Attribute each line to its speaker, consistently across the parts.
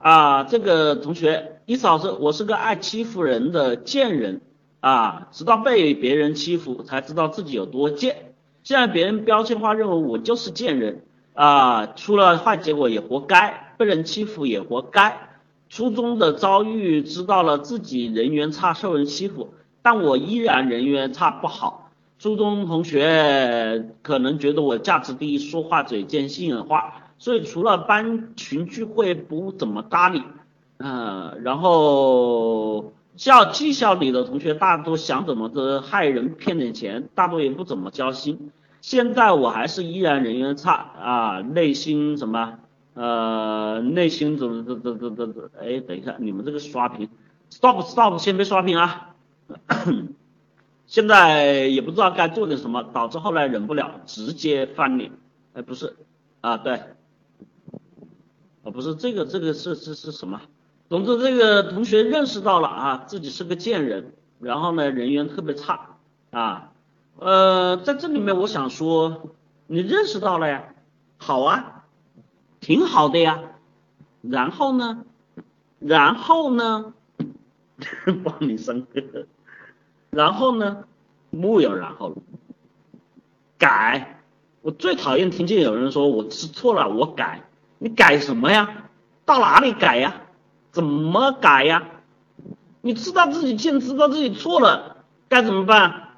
Speaker 1: 啊，这个同学，意思老师，我是个爱欺负人的贱人啊，直到被别人欺负才知道自己有多贱。现在别人标签化认为我就是贱人啊，出了坏结果也活该，被人欺负也活该。初中的遭遇知道了自己人缘差，受人欺负，但我依然人缘差不好。初中同学可能觉得我价值低，说话嘴贱，心眼花。所以除了班群聚会不怎么搭理，嗯，然后校技校里的同学大多想怎么着害人骗点钱，大多也不怎么交心。现在我还是依然人缘差啊，内心什么呃内心怎么怎怎怎怎怎哎，等一下，你们这个刷屏，stop stop，先别刷屏啊。现在也不知道该做点什么，导致后来忍不了，直接翻脸。哎，不是啊，对。啊，不是这个，这个是是是什么？总之，这个同学认识到了啊，自己是个贱人，然后呢，人缘特别差啊。呃，在这里面，我想说，你认识到了呀，好啊，挺好的呀。然后呢，然后呢，帮你生个，然后呢，木有然后了，改。我最讨厌听见有人说我吃错了，我改。你改什么呀？到哪里改呀？怎么改呀？你知道自己贱，知道自己错了，该怎么办？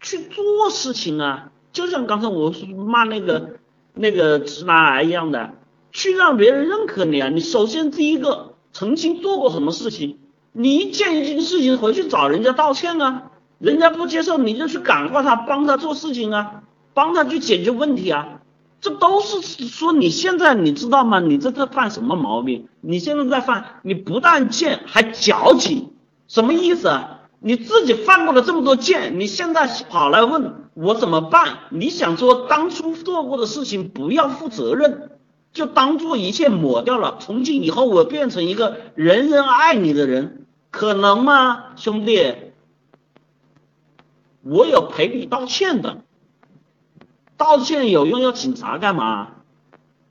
Speaker 1: 去做事情啊！就像刚才我骂那个那个直男癌一样的，去让别人认可你啊！你首先第一个，曾经做过什么事情？你一件一件事情回去找人家道歉啊！人家不接受，你就去感化他，帮他做事情啊，帮他去解决问题啊！这都是说你现在你知道吗？你这在犯什么毛病？你现在在犯，你不但贱还矫情，什么意思啊？你自己犯过了这么多贱，你现在跑来问我怎么办？你想说当初做过的事情不要负责任，就当做一切抹掉了，从今以后我变成一个人人爱你的人，可能吗，兄弟？我有赔礼道歉的。道歉有用，要警察干嘛？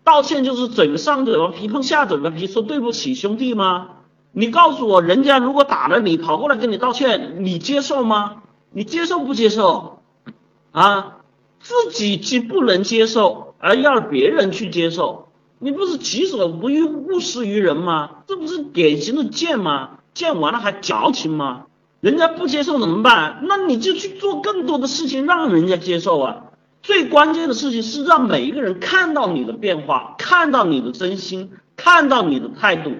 Speaker 1: 道歉就是嘴上嘴巴皮碰下嘴巴皮，说对不起兄弟吗？你告诉我，人家如果打了你，跑过来跟你道歉，你接受吗？你接受不接受？啊，自己既不能接受，而要别人去接受，你不是己所不欲，勿施于人吗？这不是典型的贱吗？贱完了还矫情吗？人家不接受怎么办？那你就去做更多的事情，让人家接受啊。最关键的事情是让每一个人看到你的变化，看到你的真心，看到你的态度，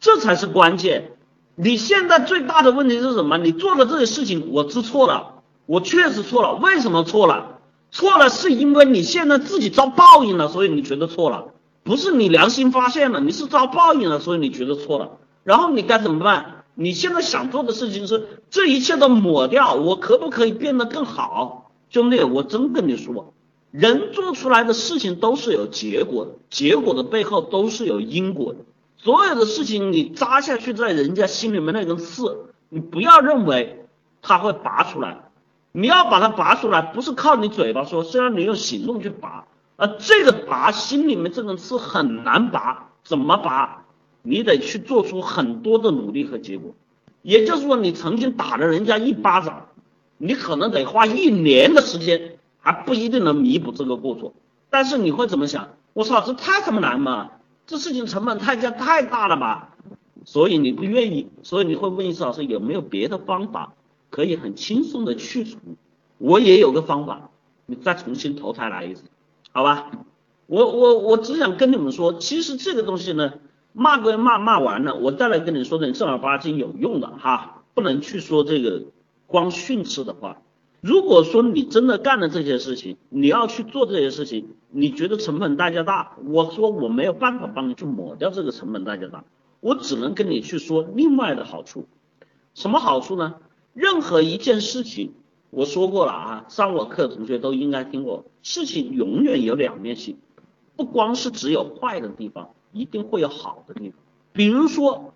Speaker 1: 这才是关键。你现在最大的问题是什么？你做的这些事情，我知错了，我确实错了。为什么错了？错了是因为你现在自己遭报应了，所以你觉得错了，不是你良心发现了，你是遭报应了，所以你觉得错了。然后你该怎么办？你现在想做的事情是这一切都抹掉，我可不可以变得更好？兄弟，我真跟你说，人做出来的事情都是有结果的，结果的背后都是有因果的。所有的事情你扎下去在人家心里面那根刺，你不要认为它会拔出来，你要把它拔出来，不是靠你嘴巴说，虽然你用行动去拔，而这个拔心里面这根刺很难拔，怎么拔？你得去做出很多的努力和结果。也就是说，你曾经打了人家一巴掌。你可能得花一年的时间，还不一定能弥补这个过错。但是你会怎么想？我操，这太他妈难嘛！这事情成本太加太大了吧？所以你不愿意，所以你会问一次老师有没有别的方法可以很轻松的去除？我也有个方法，你再重新投胎来一次，好吧？我我我只想跟你们说，其实这个东西呢，骂归骂，骂完了，我再来跟你说点正儿八经有用的哈，不能去说这个。光训斥的话，如果说你真的干了这些事情，你要去做这些事情，你觉得成本代价大？我说我没有办法帮你去抹掉这个成本代价大，我只能跟你去说另外的好处。什么好处呢？任何一件事情，我说过了啊，上我课的同学都应该听过，事情永远有两面性，不光是只有坏的地方，一定会有好的地方。比如说。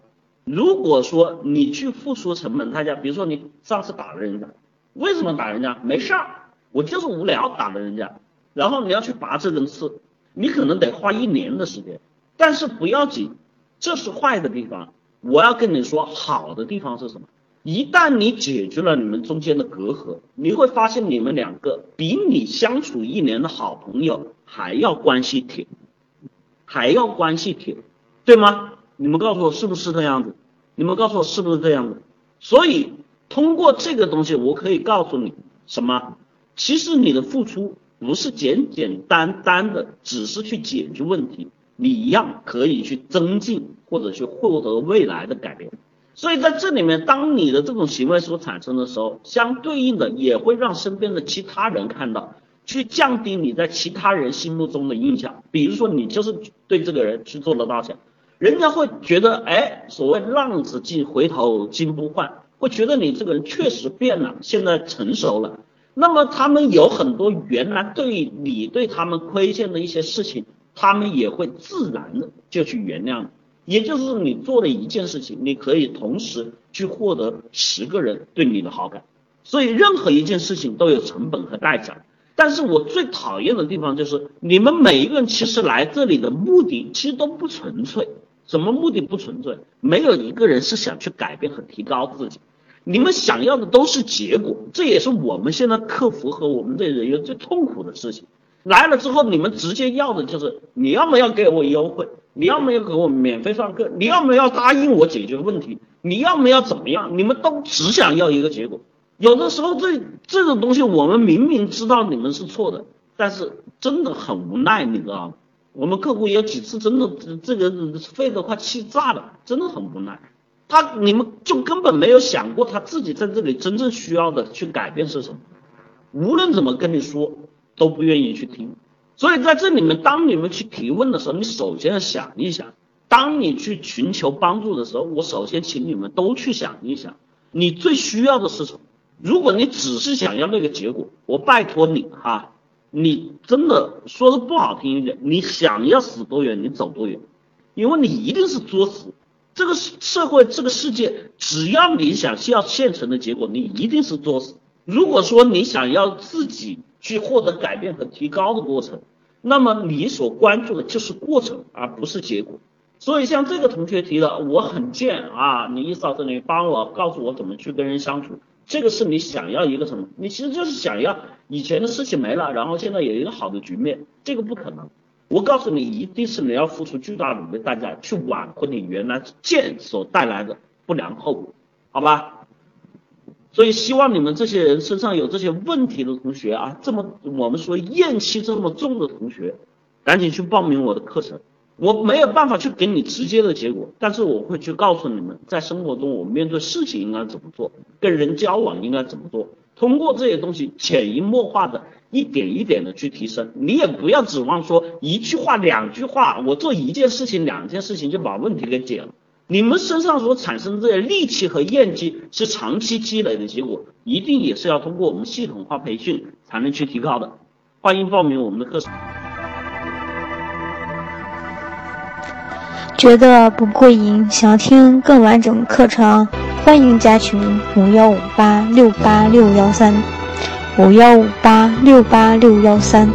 Speaker 1: 如果说你去付出成本代价，比如说你上次打了人家，为什么打人家？没事儿，我就是无聊打了人家。然后你要去拔这根刺，你可能得花一年的时间，但是不要紧，这是坏的地方。我要跟你说，好的地方是什么？一旦你解决了你们中间的隔阂，你会发现你们两个比你相处一年的好朋友还要关系铁，还要关系铁，对吗？你们告诉我是不是这样子？你们告诉我是不是这样子？所以通过这个东西，我可以告诉你什么？其实你的付出不是简简单单的，只是去解决问题，你一样可以去增进或者去获得未来的改变。所以在这里面，当你的这种行为所产生的时候，相对应的也会让身边的其他人看到，去降低你在其他人心目中的印象。比如说，你就是对这个人去做了道歉，人家会觉得，哎，所谓浪子进回头金不换，会觉得你这个人确实变了，现在成熟了。那么他们有很多原来对你对他们亏欠的一些事情，他们也会自然的就去原谅。也就是你做了一件事情，你可以同时去获得十个人对你的好感，所以任何一件事情都有成本和代价。但是我最讨厌的地方就是你们每一个人其实来这里的目的其实都不纯粹，什么目的不纯粹？没有一个人是想去改变和提高自己，你们想要的都是结果，这也是我们现在客服和我们这人员最痛苦的事情。来了之后，你们直接要的就是你要么要给我优惠。你要么要给我免费上课，你要么要答应我解决问题，你要么要怎么样？你们都只想要一个结果。有的时候这这种东西，我们明明知道你们是错的，但是真的很无奈，你知道吗？我们客户有几次真的这个肺都快气炸了，真的很无奈。他你们就根本没有想过他自己在这里真正需要的去改变是什么，无论怎么跟你说都不愿意去听。所以在这里面，当你们去提问的时候，你首先要想一想，当你去寻求帮助的时候，我首先请你们都去想一想，你最需要的是什么？如果你只是想要那个结果，我拜托你哈，你真的说的不好听一点，你想要死多远，你走多远，因为你一定是作死。这个社会，这个世界，只要你想需要现成的结果，你一定是作死。如果说你想要自己，去获得改变和提高的过程，那么你所关注的就是过程，而不是结果。所以像这个同学提的，我很贱啊，你意思到这里帮我告诉我怎么去跟人相处，这个是你想要一个什么？你其实就是想要以前的事情没了，然后现在有一个好的局面，这个不可能。我告诉你，一定是你要付出巨大的努力代价去挽回你原来贱所带来的不良后果，好吧？所以希望你们这些人身上有这些问题的同学啊，这么我们说厌气这么重的同学，赶紧去报名我的课程。我没有办法去给你直接的结果，但是我会去告诉你们，在生活中我们面对事情应该怎么做，跟人交往应该怎么做。通过这些东西，潜移默化的一点一点的去提升。你也不要指望说一句话、两句话，我做一件事情、两件事情就把问题给解了。你们身上所产生的这些戾气和厌气是长期积累的结果，一定也是要通过我们系统化培训才能去提高的。欢迎报名我们的课程。
Speaker 2: 觉得不过瘾，想听更完整的课程，欢迎加群五幺五八六八六幺三五幺五八六八六幺三。